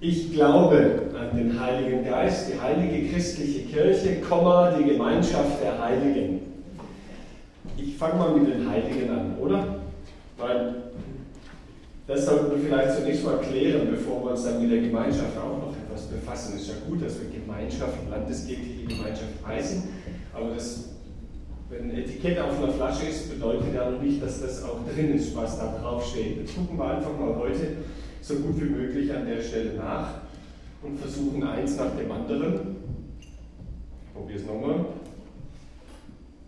Ich glaube an den Heiligen Geist, die heilige christliche Kirche, die Gemeinschaft der Heiligen. Ich fange mal mit den Heiligen an, oder? Weil das sollten wir vielleicht zunächst mal klären, bevor wir uns dann mit der Gemeinschaft auch noch etwas befassen. Es ist ja gut, dass wir Gemeinschaft, landeskirchliche Gemeinschaft heißen, aber das, wenn ein Etikett auf einer Flasche ist, bedeutet ja noch nicht, dass das auch drin ist, was da drauf steht. Jetzt gucken wir einfach mal heute so gut wie möglich an der Stelle nach und versuchen eins nach dem anderen. Ich probiere es nochmal.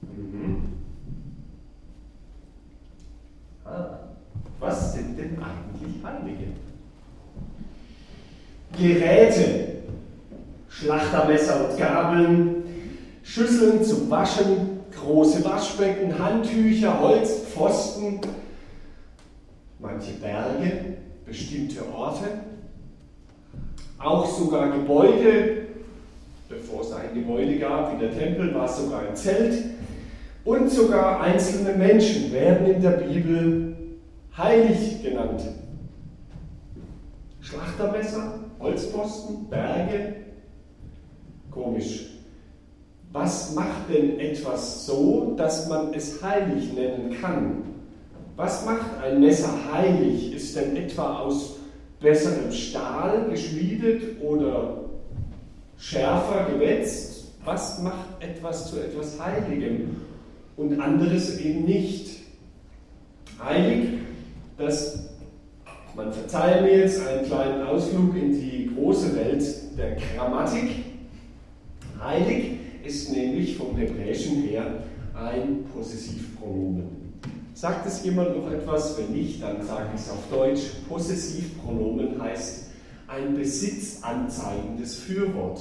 Mhm. Ah, was sind denn eigentlich Heilige? Geräte, Schlachtermesser und Gabeln, Schüsseln zum Waschen, große Waschbecken, Handtücher, Holzpfosten, manche Berge, bestimmte Orte, auch sogar Gebäude, bevor es ein Gebäude gab, wie der Tempel, war es sogar ein Zelt, und sogar einzelne Menschen werden in der Bibel heilig genannt. Schlachtermesser, Holzposten, Berge, komisch. Was macht denn etwas so, dass man es heilig nennen kann? Was macht ein Messer heilig? Ist denn etwa aus besserem Stahl geschmiedet oder schärfer gewetzt? Was macht etwas zu etwas Heiligem und anderes eben nicht? Heilig, das, man verzeihe mir jetzt einen kleinen Ausflug in die große Welt der Grammatik. Heilig ist nämlich vom Hebräischen her ein Possessivpronomen. Sagt es jemand noch etwas? Wenn nicht, dann sage ich es auf Deutsch. Possessivpronomen heißt ein besitzanzeigendes Fürwort.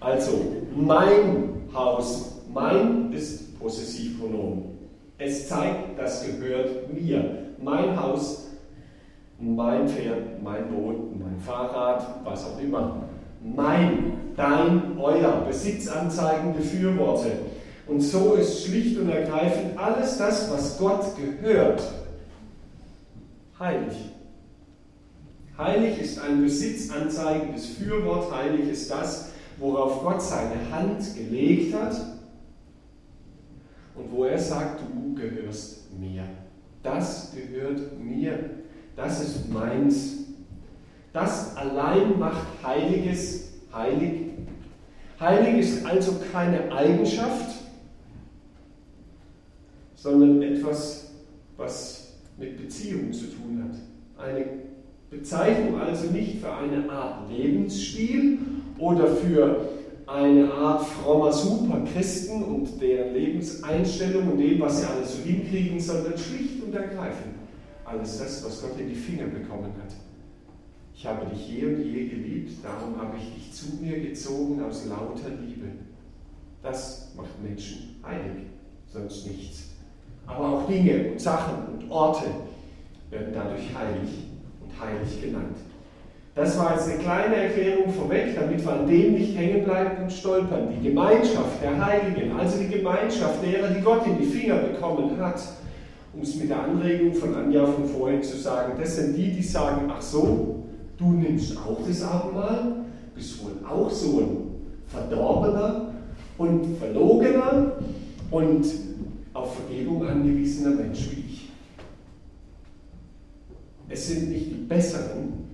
Also mein Haus, mein ist Possessivpronomen. Es zeigt, das gehört mir. Mein Haus, mein Pferd, mein Boot, mein Fahrrad, was auch immer. Mein, dein, euer, besitzanzeigende Fürworte. Und so ist schlicht und ergreifend alles das, was Gott gehört, heilig. Heilig ist ein besitzanzeigendes Fürwort, heilig ist das, worauf Gott seine Hand gelegt hat und wo er sagt, du gehörst mir. Das gehört mir. Das ist meins. Das allein macht Heiliges heilig. Heilig ist also keine Eigenschaft, sondern etwas, was mit Beziehung zu tun hat. Eine Bezeichnung also nicht für eine Art Lebensstil oder für eine Art frommer Superchristen und deren Lebenseinstellung und dem, was sie alles so hinkriegen, sondern schlicht und ergreifend alles das, was Gott in die Finger bekommen hat. Ich habe dich je und je geliebt, darum habe ich dich zu mir gezogen aus lauter Liebe. Das macht Menschen heilig, sonst nichts. Aber auch Dinge und Sachen und Orte werden dadurch heilig und heilig genannt. Das war jetzt eine kleine Erklärung vorweg, damit wir an dem nicht hängen bleiben und stolpern. Die Gemeinschaft der Heiligen, also die Gemeinschaft derer, die Gott in die Finger bekommen hat, um es mit der Anregung von Anja von vorhin zu sagen, das sind die, die sagen, ach so, du nimmst auch das Abendmahl, bist wohl auch so ein verdorbener und verlogener und auf Vergebung angewiesener Mensch wie ich. Es sind nicht die Besseren,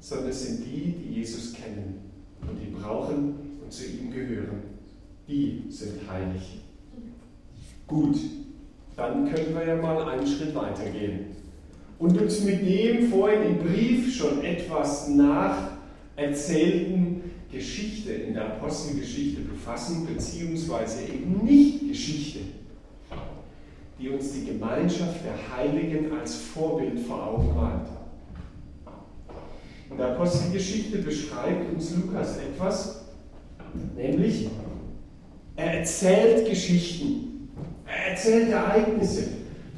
sondern es sind die, die Jesus kennen und die brauchen und zu ihm gehören. Die sind heilig. Gut, dann können wir ja mal einen Schritt weitergehen und uns mit dem vorhin im Brief schon etwas nach erzählten Geschichte in der Apostelgeschichte befassen, beziehungsweise eben nicht Geschichte, die uns die Gemeinschaft der Heiligen als Vorbild vor Augen malt. In der Apostelgeschichte beschreibt uns Lukas etwas, nämlich er erzählt Geschichten, er erzählt Ereignisse,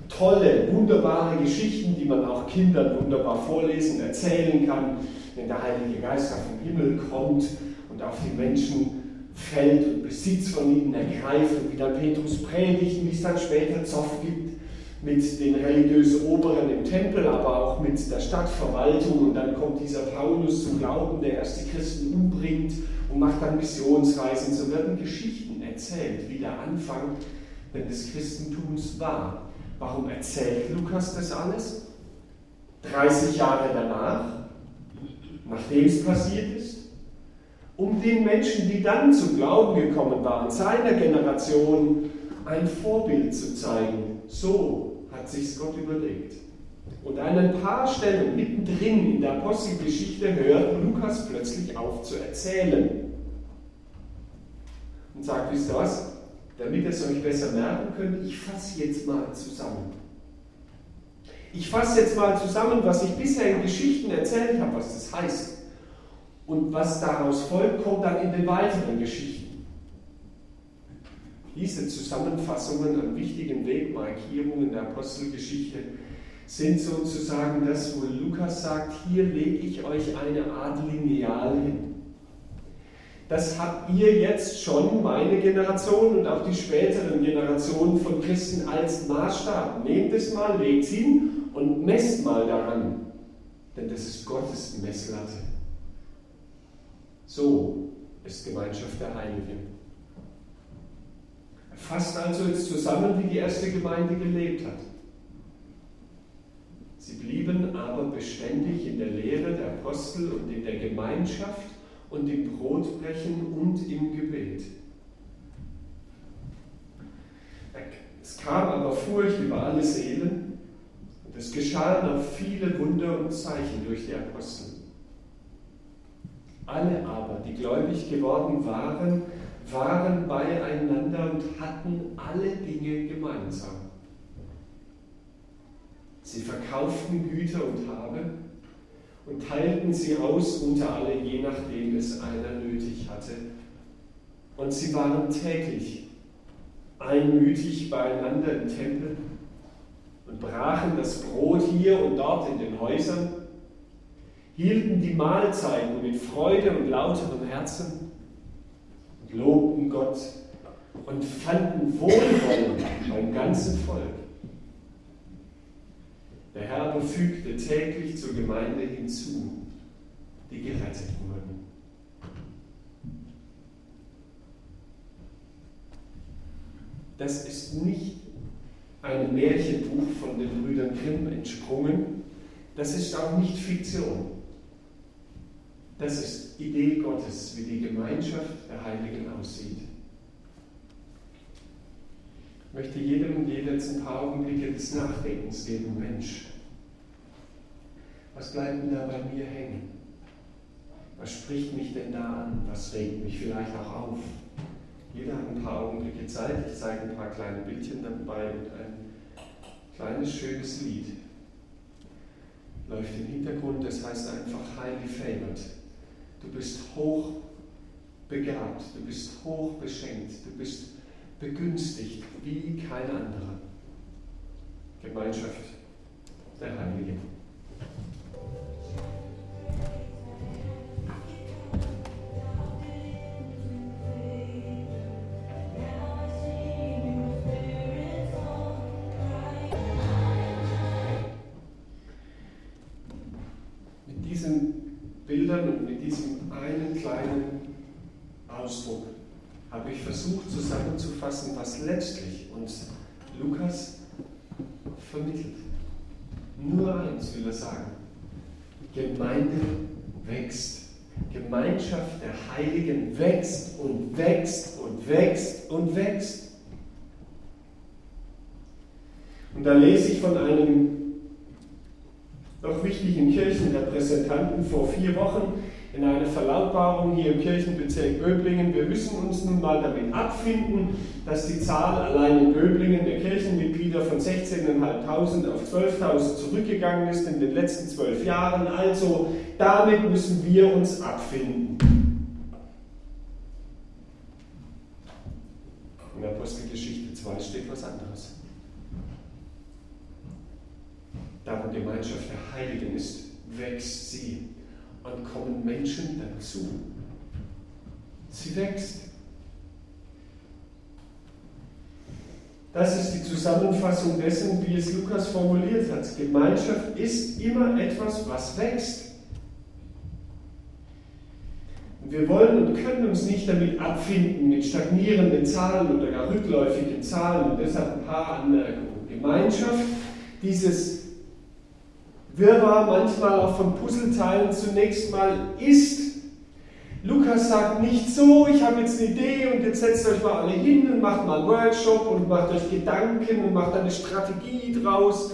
tolle, wunderbare Geschichten, die man auch Kindern wunderbar vorlesen, erzählen kann, wenn der Heilige Geist auf den Himmel kommt und auf die Menschen fällt und Besitz von ihnen ergreift und wie dann Petrus predigt und wie es dann später Zoff gibt mit den religiös Oberen im Tempel, aber auch mit der Stadtverwaltung. Und dann kommt dieser Paulus zum Glauben, der erst die Christen umbringt und macht dann Missionsreisen. So werden Geschichten erzählt, wie der Anfang des Christentums war. Warum erzählt Lukas das alles? 30 Jahre danach, nachdem es passiert ist, um den Menschen, die dann zum Glauben gekommen waren, seiner Generation, ein Vorbild zu zeigen. So hat sich Gott überlegt. Und an ein paar Stellen mittendrin in der Apostelgeschichte hört Lukas plötzlich auf zu erzählen. Und sagt, wisst ihr was? Damit ihr es euch besser merken könnt, ich fasse jetzt mal zusammen. Ich fasse jetzt mal zusammen, was ich bisher in Geschichten erzählt habe, was das heißt. Und was daraus folgt, kommt dann in den weiteren Geschichten. Diese Zusammenfassungen an wichtigen Wegmarkierungen der Apostelgeschichte sind sozusagen das, wo Lukas sagt, hier lege ich euch eine Art Lineal hin. Das habt ihr jetzt schon, meine Generation und auch die späteren Generationen von Christen als Maßstab. Nehmt es mal, legt es hin und messt mal daran, denn das ist Gottes Messlatte. So ist Gemeinschaft der Heiligen. Fasst also jetzt zusammen, wie die erste Gemeinde gelebt hat. Sie blieben aber beständig in der Lehre der Apostel und in der Gemeinschaft und im Brotbrechen und im Gebet. Es kam aber Furcht über alle Seelen und es geschahen auch viele Wunder und Zeichen durch die Apostel. Alle aber, die gläubig geworden waren, waren beieinander und hatten alle Dinge gemeinsam. Sie verkauften Güter und Habe und teilten sie aus unter alle, je nachdem es einer nötig hatte. Und sie waren täglich einmütig beieinander im Tempel und brachen das Brot hier und dort in den Häusern, hielten die Mahlzeiten mit Freude und lauterem Herzen und lobten Gott und fanden Wohlwollen beim ganzen Volk. Der Herr aber fügte täglich zur Gemeinde hinzu, die gerettet wurden. Das ist nicht ein Märchenbuch von den Brüdern Grimm entsprungen. Das ist auch nicht Fiktion. Das ist Idee Gottes, wie die Gemeinschaft der Heiligen aussieht. Möchte jedem und jeder jetzt ein paar Augenblicke des Nachdenkens geben. Mensch, was bleibt denn da bei mir hängen? Was spricht mich denn da an? Was regt mich vielleicht auch auf? Jeder hat ein paar Augenblicke Zeit. Ich zeige ein paar kleine Bildchen dabei und ein kleines, schönes Lied läuft im Hintergrund. Das heißt einfach Highly Favored. Du bist hoch begabt, du bist hoch beschenkt, du bist begünstigt wie kein anderer. Gemeinschaft der Heiligen. Vermittelt. Nur eins will er sagen. Gemeinde wächst. Gemeinschaft der Heiligen wächst und wächst und wächst und wächst. Und da lese ich von einem doch wichtigen Kirchenrepräsentanten vor vier Wochen in einer Verlautbarung hier im Kirchenbezirk Böblingen. Wir müssen uns nun mal damit abfinden, dass die Zahl allein in Böblingen der Kirchenmitglieder von 16.500 auf 12.000 zurückgegangen ist in den letzten zwölf Jahren. Also damit müssen wir uns abfinden. In der Apostelgeschichte 2 steht was anderes. Da wo Gemeinschaft der Heiligen ist, wächst sie und kommen Menschen dazu. Sie wächst. Das ist die Zusammenfassung dessen, wie es Lukas formuliert hat. Gemeinschaft ist immer etwas, was wächst. Und wir wollen und können uns nicht damit abfinden, mit stagnierenden Zahlen oder gar rückläufigen Zahlen. Und deshalb ein paar Anmerkungen. Gemeinschaft, dieses Wirrwarr manchmal auch von Puzzleteilen zunächst mal ist. Lukas sagt nicht so, ich habe jetzt eine Idee und jetzt setzt euch mal alle hin und macht mal einen Workshop und macht euch Gedanken und macht eine Strategie draus.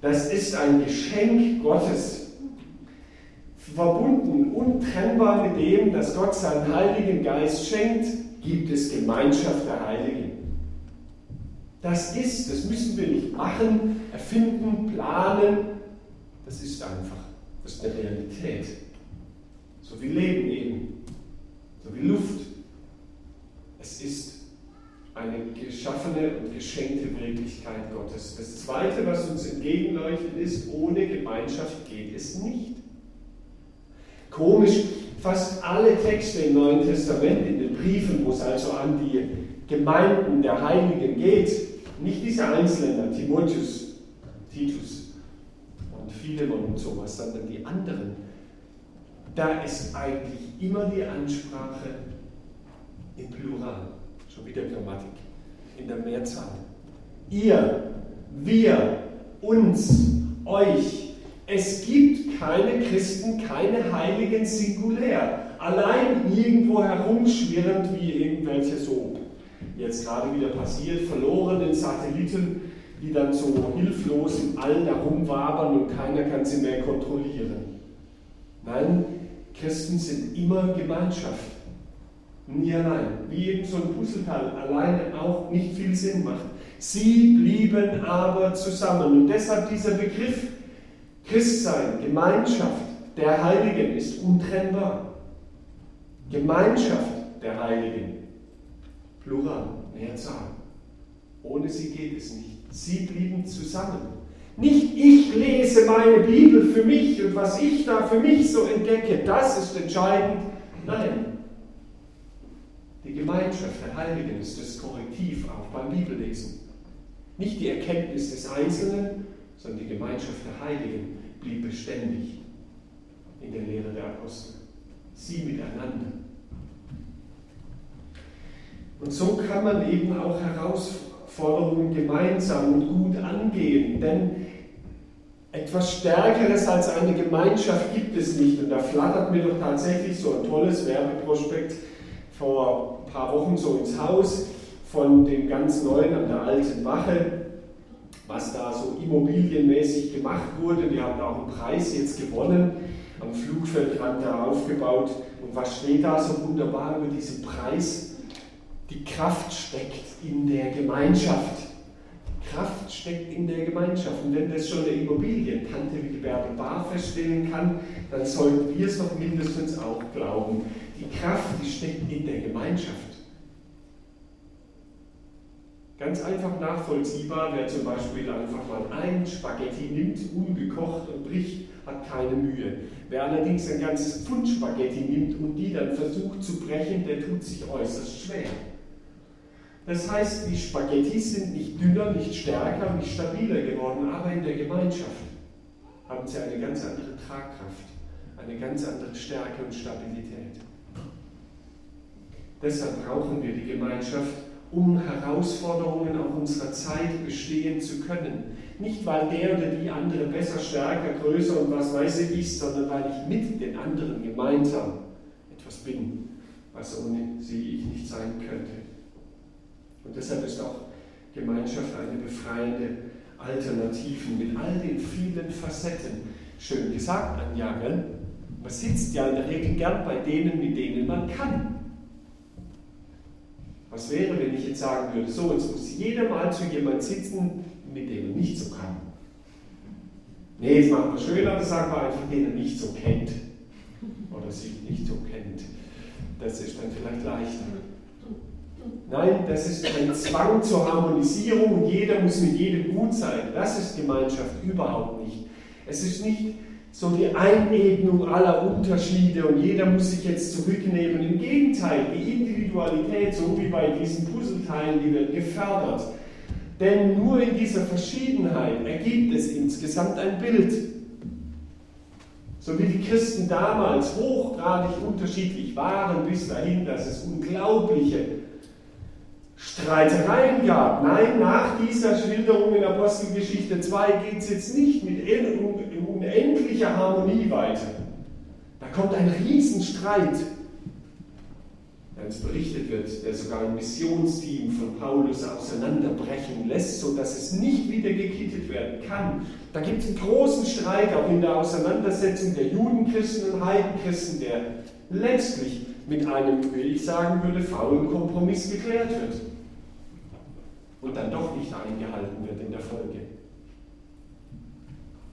Das ist ein Geschenk Gottes verbunden, untrennbar mit dem, dass Gott seinen Heiligen Geist schenkt, gibt es Gemeinschaft der Heiligen. Das ist, das müssen wir nicht machen, erfinden, planen. Das ist einfach, das ist eine Realität. So wie Leben eben, so wie Luft. Es ist eine geschaffene und geschenkte Wirklichkeit Gottes. Das Zweite, was uns entgegenleuchtet, ist, ohne Gemeinschaft geht es nicht. Komisch, fast alle Texte im Neuen Testament, in den Briefen, wo es also an die Gemeinden der Heiligen geht, nicht diese Einzelnen, Timotheus, Titus und Philemon sowas, sondern die anderen, da ist eigentlich immer die Ansprache im Plural, schon wieder Grammatik, in der Mehrzahl. Ihr, wir, uns, euch, es gibt keine Christen, keine Heiligen singulär, allein irgendwo herumschwirrend wie irgendwelche so, jetzt gerade wieder passiert, verlorenen Satelliten, die dann so hilflos im All herumwabern und keiner kann sie mehr kontrollieren. Nein, Christen sind immer Gemeinschaft. Nie allein. Wie eben so ein Puzzleteil alleine auch nicht viel Sinn macht. Sie blieben aber zusammen. Und deshalb dieser Begriff Christsein, Gemeinschaft der Heiligen ist untrennbar. Gemeinschaft der Heiligen, Plural, Mehrzahl. Ohne sie geht es nicht. Sie blieben zusammen. Nicht ich lese meine Bibel für mich und was ich da für mich so entdecke, das ist entscheidend. Nein. Die Gemeinschaft der Heiligen ist das Korrektiv auch beim Bibellesen. Nicht die Erkenntnis des Einzelnen, sondern die Gemeinschaft der Heiligen blieb beständig in der Lehre der Apostel. Sie miteinander. Und so kann man eben auch Herausforderungen gemeinsam und gut angehen, denn etwas Stärkeres als eine Gemeinschaft gibt es nicht. Und da flattert mir doch tatsächlich so ein tolles Werbeprospekt vor ein paar Wochen so ins Haus von dem ganz neuen an der alten Wache was da so immobilienmäßig gemacht wurde. Die haben auch einen Preis jetzt gewonnen, am Flugfeldrand da aufgebaut. Und was steht da so wunderbar über diesen Preis? Die Kraft steckt in der Gemeinschaft. Kraft steckt in der Gemeinschaft. Und wenn das schon eine Immobilientante wie die Bärbel Bar feststellen kann, dann sollten wir es doch mindestens auch glauben. Die Kraft, die steckt in der Gemeinschaft. Ganz einfach nachvollziehbar, wer zum Beispiel einfach mal ein Spaghetti nimmt, ungekocht und bricht, hat keine Mühe. Wer allerdings ein ganzes Pfund Spaghetti nimmt und die dann versucht zu brechen, der tut sich äußerst schwer. Das heißt, die Spaghettis sind nicht dünner, nicht stärker, nicht stabiler geworden, aber in der Gemeinschaft haben sie eine ganz andere Tragkraft, eine ganz andere Stärke und Stabilität. Deshalb brauchen wir die Gemeinschaft um Herausforderungen auch unserer Zeit bestehen zu können. Nicht, weil der oder die andere besser, stärker, größer und was weiß ich ist, sondern weil ich mit den anderen gemeinsam etwas bin, was ohne sie ich nicht sein könnte. Und deshalb ist auch Gemeinschaft eine befreiende Alternative mit all den vielen Facetten. Schön gesagt, Anja, gell? Man sitzt ja in der Regel gern bei denen, mit denen man kann. Was wäre, wenn ich jetzt sagen würde, so, jetzt muss jeder mal zu jemandem sitzen, mit dem er nicht so kann. Nee, jetzt machen wir schöner, das sagen wir einfach, den er nicht so kennt. Oder sich nicht so kennt. Das ist dann vielleicht leichter. Nein, das ist ein Zwang zur Harmonisierung und jeder muss mit jedem gut sein. Das ist Gemeinschaft überhaupt nicht. Es ist nicht so die Einebnung aller Unterschiede und jeder muss sich jetzt zurücknehmen. Im Gegenteil, die Individualität, so wie bei diesen Puzzleteilen, die wird gefördert. Denn nur in dieser Verschiedenheit ergibt es insgesamt ein Bild. So wie die Christen damals hochgradig unterschiedlich waren, bis dahin, dass es unglaubliche Streitereien gab. Nein, nach dieser Schilderung in Apostelgeschichte 2 geht es jetzt nicht mit unendlicher Harmonie weiter. Da kommt ein Riesenstreit wenn es berichtet wird, der sogar ein Missionsteam von Paulus auseinanderbrechen lässt, sodass es nicht wieder gekittet werden kann. Da gibt es einen großen Streit auch in der Auseinandersetzung der Judenchristen und Heidenchristen, der letztlich mit einem, wie ich sagen würde, faulen Kompromiss geklärt wird und dann doch nicht eingehalten wird in der Folge.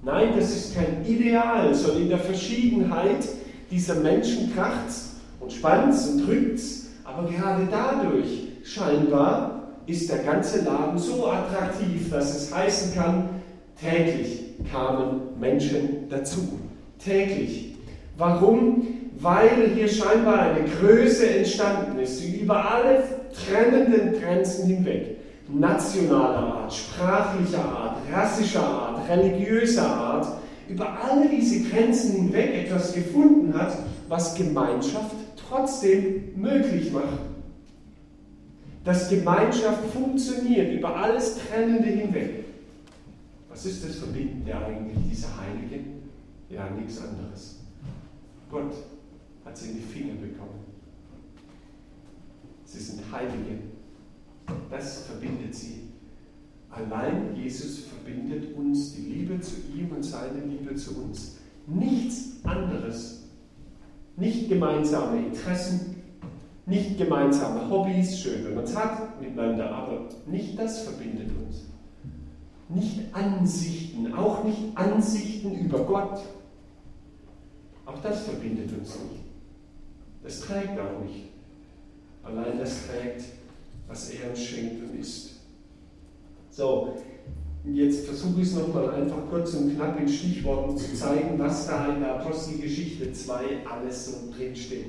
Nein, das ist kein Ideal, sondern in der Verschiedenheit dieser Menschen kracht's und spannt's und drückt's, aber gerade dadurch scheinbar ist der ganze Laden so attraktiv, dass es heißen kann, täglich kamen Menschen dazu. Täglich. Warum? Weil hier scheinbar eine Größe entstanden ist, die über alle trennenden Grenzen hinweg, nationaler Art, sprachlicher Art, rassischer Art, religiöser Art, über alle diese Grenzen hinweg etwas gefunden hat, was Gemeinschaft trotzdem möglich macht. Dass Gemeinschaft funktioniert über alles Trennende hinweg. Was ist das Verbindende eigentlich, diese Heiligen? Ja, nichts anderes. Gott hat sie in die Finger bekommen. Sie sind Heilige. Das verbindet sie. Allein Jesus verbindet uns die Liebe zu ihm und seine Liebe zu uns. Nichts anderes nicht gemeinsame Interessen, nicht gemeinsame Hobbys, schön, wenn man es hat miteinander, aber nicht das verbindet uns. Nicht Ansichten, auch nicht Ansichten über Gott. Auch das verbindet uns nicht. Das trägt auch nicht. Allein das trägt, was er uns schenkt und ist. So, Jetzt versuche ich es nochmal einfach kurz und knapp in Stichworten zu zeigen, was da in der Apostelgeschichte 2 alles so drinsteht.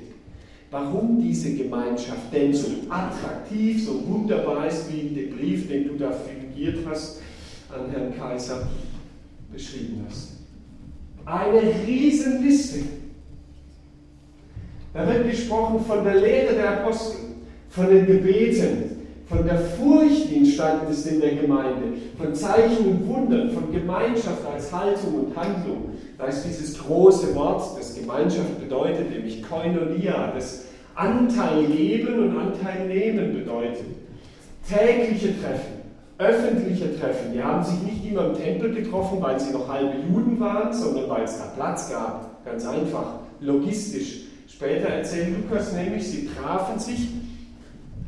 Warum diese Gemeinschaft denn so attraktiv, so wunderbar ist, wie in dem Brief, den du da fingiert hast, an Herrn Kaiser beschrieben hast. Eine Riesenliste. Da wird gesprochen von der Lehre der Apostel, von den Gebeten, von der Furcht, die entstanden ist in der Gemeinde, von Zeichen und Wundern, von Gemeinschaft als Haltung und Handlung. Da ist dieses große Wort, das Gemeinschaft bedeutet, nämlich Koinonia, das Anteil geben und Anteil nehmen bedeutet. Tägliche Treffen, öffentliche Treffen, die haben sich nicht immer im Tempel getroffen, weil sie noch halbe Juden waren, sondern weil es da Platz gab. Ganz einfach, logistisch. Später erzählt Lukas nämlich, sie trafen sich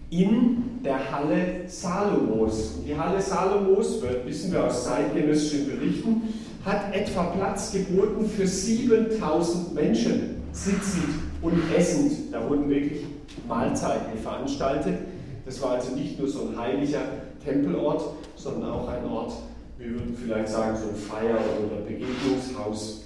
in der Halle Salomos. Die Halle Salomos, wissen wir aus zeitgenössischen Berichten, hat etwa Platz geboten für 7000 Menschen, sitzend und essend. Da wurden wirklich Mahlzeiten veranstaltet. Das war also nicht nur so ein heiliger Tempelort, sondern auch ein Ort, wir würden vielleicht sagen, so ein Feier- oder Begegnungshaus.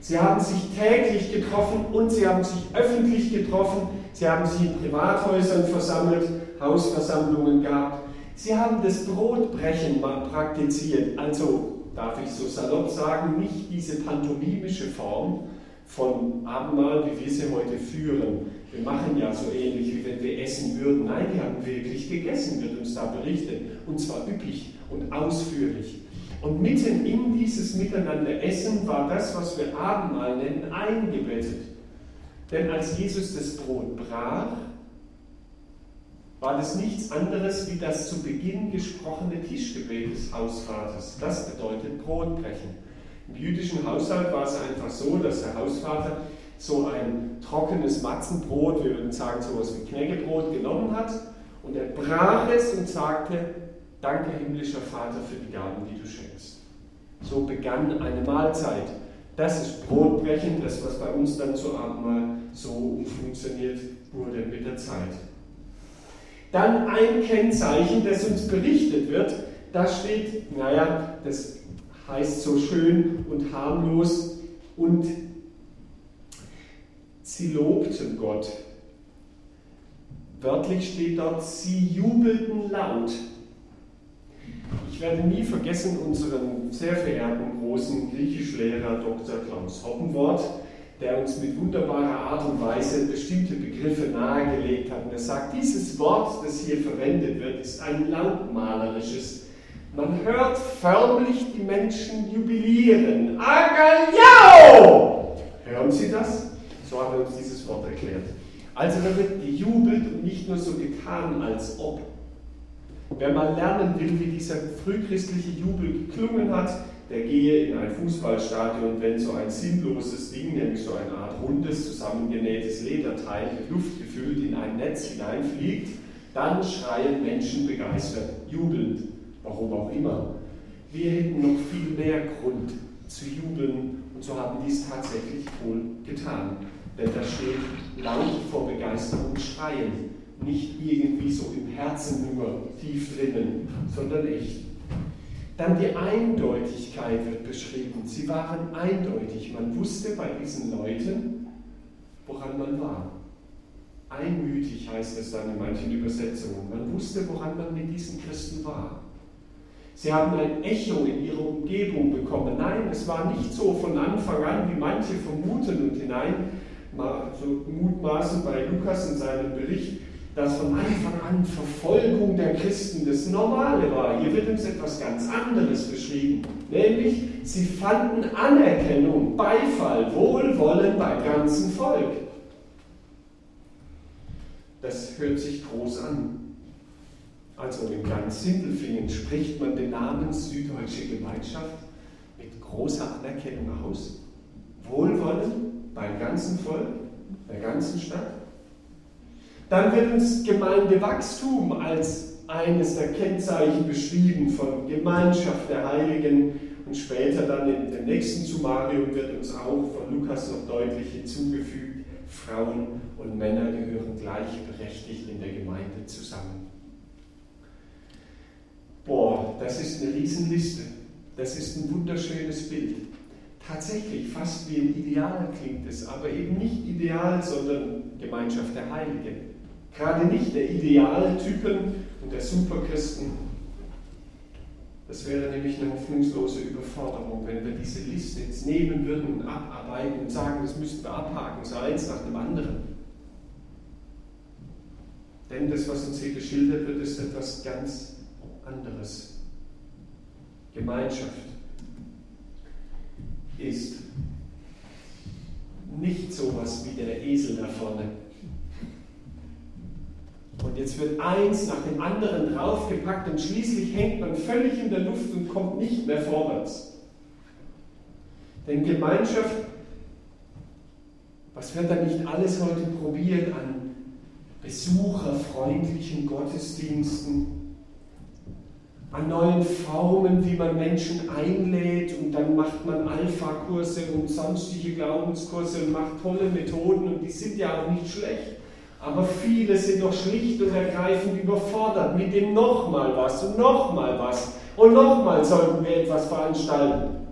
Sie haben sich täglich getroffen und sie haben sich öffentlich getroffen. Sie haben sich in Privathäusern versammelt Hausversammlungen gab. Sie haben das Brotbrechen praktiziert, also darf ich so salopp sagen, nicht diese pantomimische Form von Abendmahl, wie wir sie heute führen. Wir machen ja so ähnlich, wie wenn wir essen würden. Nein, die haben wirklich gegessen, wird uns da berichtet. Und zwar üppig und ausführlich. Und mitten in dieses Miteinanderessen war das, was wir Abendmahl nennen, eingebettet. Denn als Jesus das Brot brach, war das nichts anderes wie das zu Beginn gesprochene Tischgebet des Hausvaters. Das bedeutet Brotbrechen. Im jüdischen Haushalt war es einfach so, dass der Hausvater so ein trockenes Matzenbrot, wir würden sagen sowas wie Knäckebrot, genommen hat und er brach es und sagte, danke himmlischer Vater für die Gaben, die du schenkst. So begann eine Mahlzeit. Das ist Brotbrechen, das was bei uns dann zu Abendmahl so funktioniert wurde mit der Zeit. Dann ein Kennzeichen, das uns berichtet wird. Da steht, naja, das heißt so schön und harmlos und sie lobten Gott. Wörtlich steht dort, sie jubelten laut. Ich werde nie vergessen unseren sehr verehrten großen Griechischlehrer Dr. Klaus Hoppenwort, der uns mit wunderbarer Art und Weise bestimmte Begriffe nahegelegt hat. Und er sagt, dieses Wort, das hier verwendet wird, ist ein lautmalerisches. Man hört förmlich die Menschen jubilieren. Agaliao! Hören Sie das? So hat er uns dieses Wort erklärt. Also da wird gejubelt und nicht nur so getan, als ob. Wer mal lernen will, wie dieser frühchristliche Jubel geklungen hat, der gehe in ein Fußballstadion, wenn so ein sinnloses Ding, nämlich so eine Art rundes, zusammengenähtes Lederteil mit Luft gefüllt in ein Netz hineinfliegt, dann schreien Menschen begeistert, jubelnd, warum auch immer. Wir hätten noch viel mehr Grund zu jubeln und so haben dies tatsächlich wohl getan. Denn da steht laut vor Begeisterung schreien, nicht irgendwie so im Herzen nur tief drinnen, sondern echt. Dann die Eindeutigkeit wird beschrieben. Sie waren eindeutig. Man wusste bei diesen Leuten, woran man war. Einmütig heißt es dann in manchen Übersetzungen. Man wusste, woran man mit diesen Christen war. Sie haben ein Echo in ihrer Umgebung bekommen. Nein, es war nicht so von Anfang an, wie manche vermuten und hinein so mutmaßen bei Lukas in seinem Bericht, dass von Anfang an Verfolgung der Christen das Normale war. Hier wird uns etwas ganz anderes beschrieben, nämlich sie fanden Anerkennung, Beifall, Wohlwollen beim ganzen Volk. Das hört sich groß an. Also in ganz Sindelfingen spricht man den Namen Süddeutsche Gemeinschaft mit großer Anerkennung aus. Wohlwollen beim ganzen Volk, der ganzen Stadt. Dann wird uns Gemeindewachstum als eines der Kennzeichen beschrieben von Gemeinschaft der Heiligen und später dann in dem nächsten Summarium wird uns auch von Lukas noch deutlich hinzugefügt, Frauen und Männer gehören gleichberechtigt in der Gemeinde zusammen. Boah, das ist eine Riesenliste. Das ist ein wunderschönes Bild. Tatsächlich, fast wie ein Ideal klingt es, aber eben nicht Ideal, sondern Gemeinschaft der Heiligen. Gerade nicht der Idealtypen und der Superchristen. Das wäre nämlich eine hoffnungslose Überforderung, wenn wir diese Liste jetzt nehmen würden und abarbeiten und sagen, das müssten wir abhaken, so eins nach dem anderen. Denn das, was uns hier geschildert wird, ist etwas ganz anderes. Gemeinschaft ist nicht sowas wie der Esel da vorne und jetzt wird eins nach dem anderen draufgepackt und schließlich hängt man völlig in der Luft und kommt nicht mehr vorwärts. Denn Gemeinschaft, was wird da nicht alles heute probiert an besucherfreundlichen Gottesdiensten, an neuen Formen, wie man Menschen einlädt und dann macht man Alpha-Kurse und sonstige Glaubenskurse und macht tolle Methoden und die sind ja auch nicht schlecht. Aber viele sind doch schlicht und ergreifend überfordert mit dem nochmal was und nochmal was und nochmal sollten wir etwas veranstalten.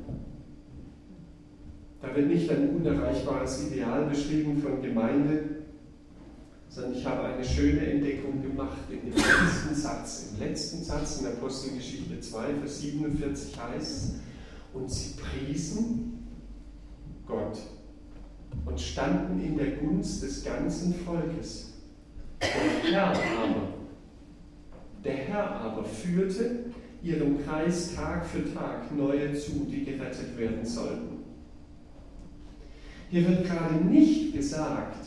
Da wird nicht ein unerreichbares Ideal beschrieben von Gemeinde, sondern ich habe eine schöne Entdeckung gemacht in dem letzten Satz. Im letzten Satz in Apostelgeschichte 2, Vers 47 heißt es, und sie priesen Gott und standen in der Gunst des ganzen Volkes. Der Herr aber, der Herr aber führte ihrem Kreis Tag für Tag neue zu, die gerettet werden sollten. Hier wird gerade nicht gesagt,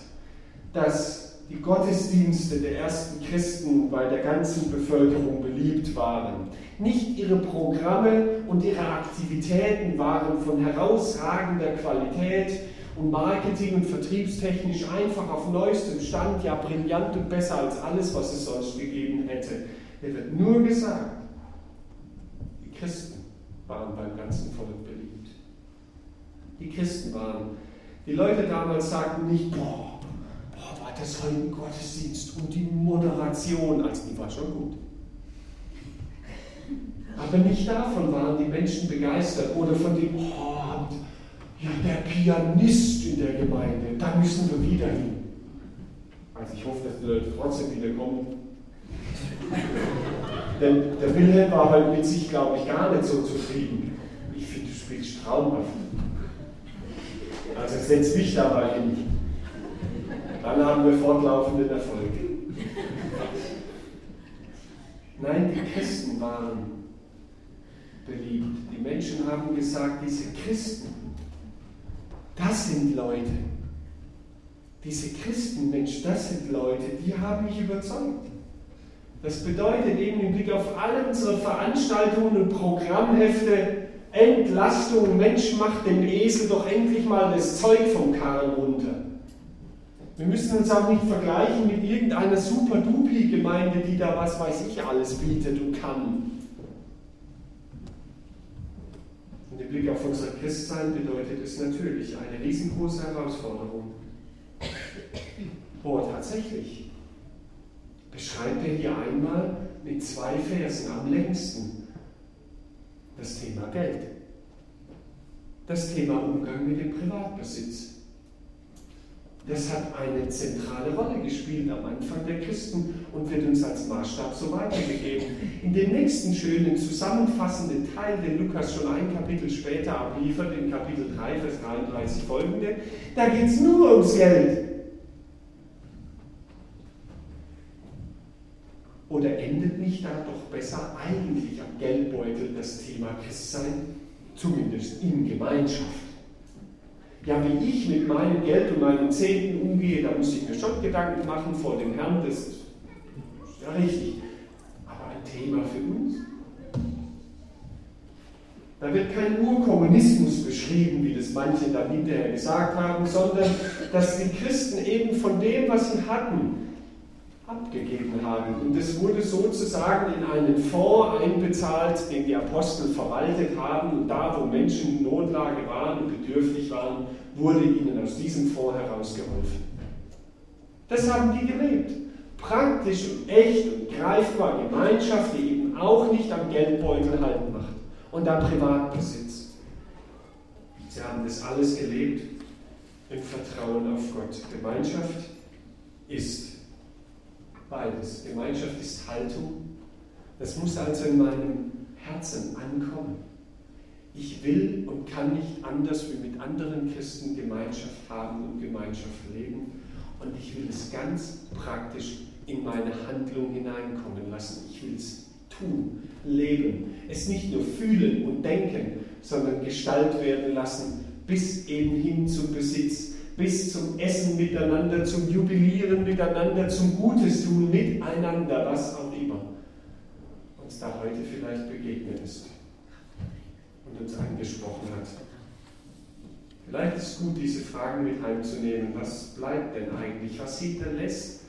dass die Gottesdienste der ersten Christen bei der ganzen Bevölkerung beliebt waren. Nicht ihre Programme und ihre Aktivitäten waren von herausragender Qualität, und Marketing und vertriebstechnisch einfach auf neuestem Stand, ja brillant und besser als alles, was es sonst gegeben hätte. Hier wird nur gesagt, die Christen waren beim ganzen Volk beliebt. Die Christen waren. Die Leute damals sagten nicht, boah, boah war das heute ein Gottesdienst und die Moderation, als die war schon gut. Aber nicht davon waren die Menschen begeistert oder von dem, oh, ja, der Pianist in der Gemeinde, da müssen wir wieder hin. Also ich hoffe, dass die Leute trotzdem wieder kommen. Denn der Wilhelm war halt mit sich, glaube ich, gar nicht so zufrieden. Ich finde, du spielst traumhaft. Also setz mich dabei hin. Dann haben wir fortlaufenden Erfolg. Nein, die Christen waren beliebt. Die Menschen haben gesagt, diese Christen, das sind Leute. Diese Christen, Mensch, das sind Leute, die haben mich überzeugt. Das bedeutet eben im Blick auf alle unsere Veranstaltungen und Programmhefte, Entlastung, Mensch macht dem Esel doch endlich mal das Zeug vom Karren runter. Wir müssen uns auch nicht vergleichen mit irgendeiner super-dupi-Gemeinde, die da was weiß ich alles bietet und kann. Und im Blick auf unser Christsein bedeutet es natürlich eine riesengroße Herausforderung. Oh, tatsächlich beschreibt er hier einmal mit zwei Versen am längsten das Thema Geld, das Thema Umgang mit dem Privatbesitz. Das hat eine zentrale Rolle gespielt am Anfang der Christen und wird uns als Maßstab so weitergegeben. In dem nächsten schönen zusammenfassenden Teil, den Lukas schon ein Kapitel später abliefert, in Kapitel 3, Vers 33 folgende, da geht es nur ums Geld. Oder endet nicht da doch besser eigentlich am Geldbeutel das Thema Christsein, zumindest in Gemeinschaft? Ja, wie ich mit meinem Geld und meinen Zehnten umgehe, da muss ich mir schon Gedanken machen vor dem Herrn, das ist ja richtig. Aber ein Thema für uns? Da wird kein Urkommunismus beschrieben, wie das manche dann hinterher gesagt haben, sondern dass die Christen eben von dem, was sie hatten, abgegeben haben. Und es wurde sozusagen in einen Fonds einbezahlt, den die Apostel verwaltet haben. Und da, wo Menschen in Notlage waren und bedürftig waren, wurde ihnen aus diesem Fonds herausgeholfen. Das haben die gelebt. Praktisch und echt und greifbar Gemeinschaft, die eben auch nicht am Geldbeutel halten macht und am Privatbesitz. Sie haben das alles gelebt im Vertrauen auf Gott. Gemeinschaft ist Beides. Gemeinschaft ist Haltung. Das muss also in meinem Herzen ankommen. Ich will und kann nicht anders wie mit anderen Christen Gemeinschaft haben und Gemeinschaft leben. Und ich will es ganz praktisch in meine Handlung hineinkommen lassen. Ich will es tun, leben, es nicht nur fühlen und denken, sondern Gestalt werden lassen, bis eben hin zum Besitz, bis zum Essen miteinander, zum Jubilieren miteinander, zum Gutes tun miteinander, was auch immer uns da heute vielleicht begegnet ist und uns angesprochen hat. Vielleicht ist es gut, diese Fragen mit heimzunehmen. Was bleibt denn eigentlich? Was hinterlässt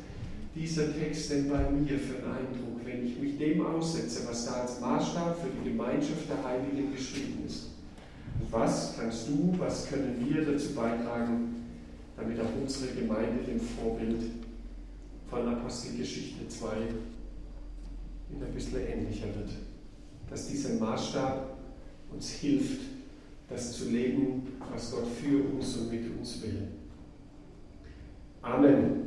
dieser Text denn bei mir für einen Eindruck, wenn ich mich dem aussetze, was da als Maßstab für die Gemeinschaft der Heiligen geschrieben ist? was kannst du, was können wir dazu beitragen, damit auch unsere Gemeinde dem Vorbild von Apostelgeschichte 2 in ein bisschen ähnlicher wird. Dass dieser Maßstab uns hilft, das zu leben, was Gott für uns und mit uns will. Amen.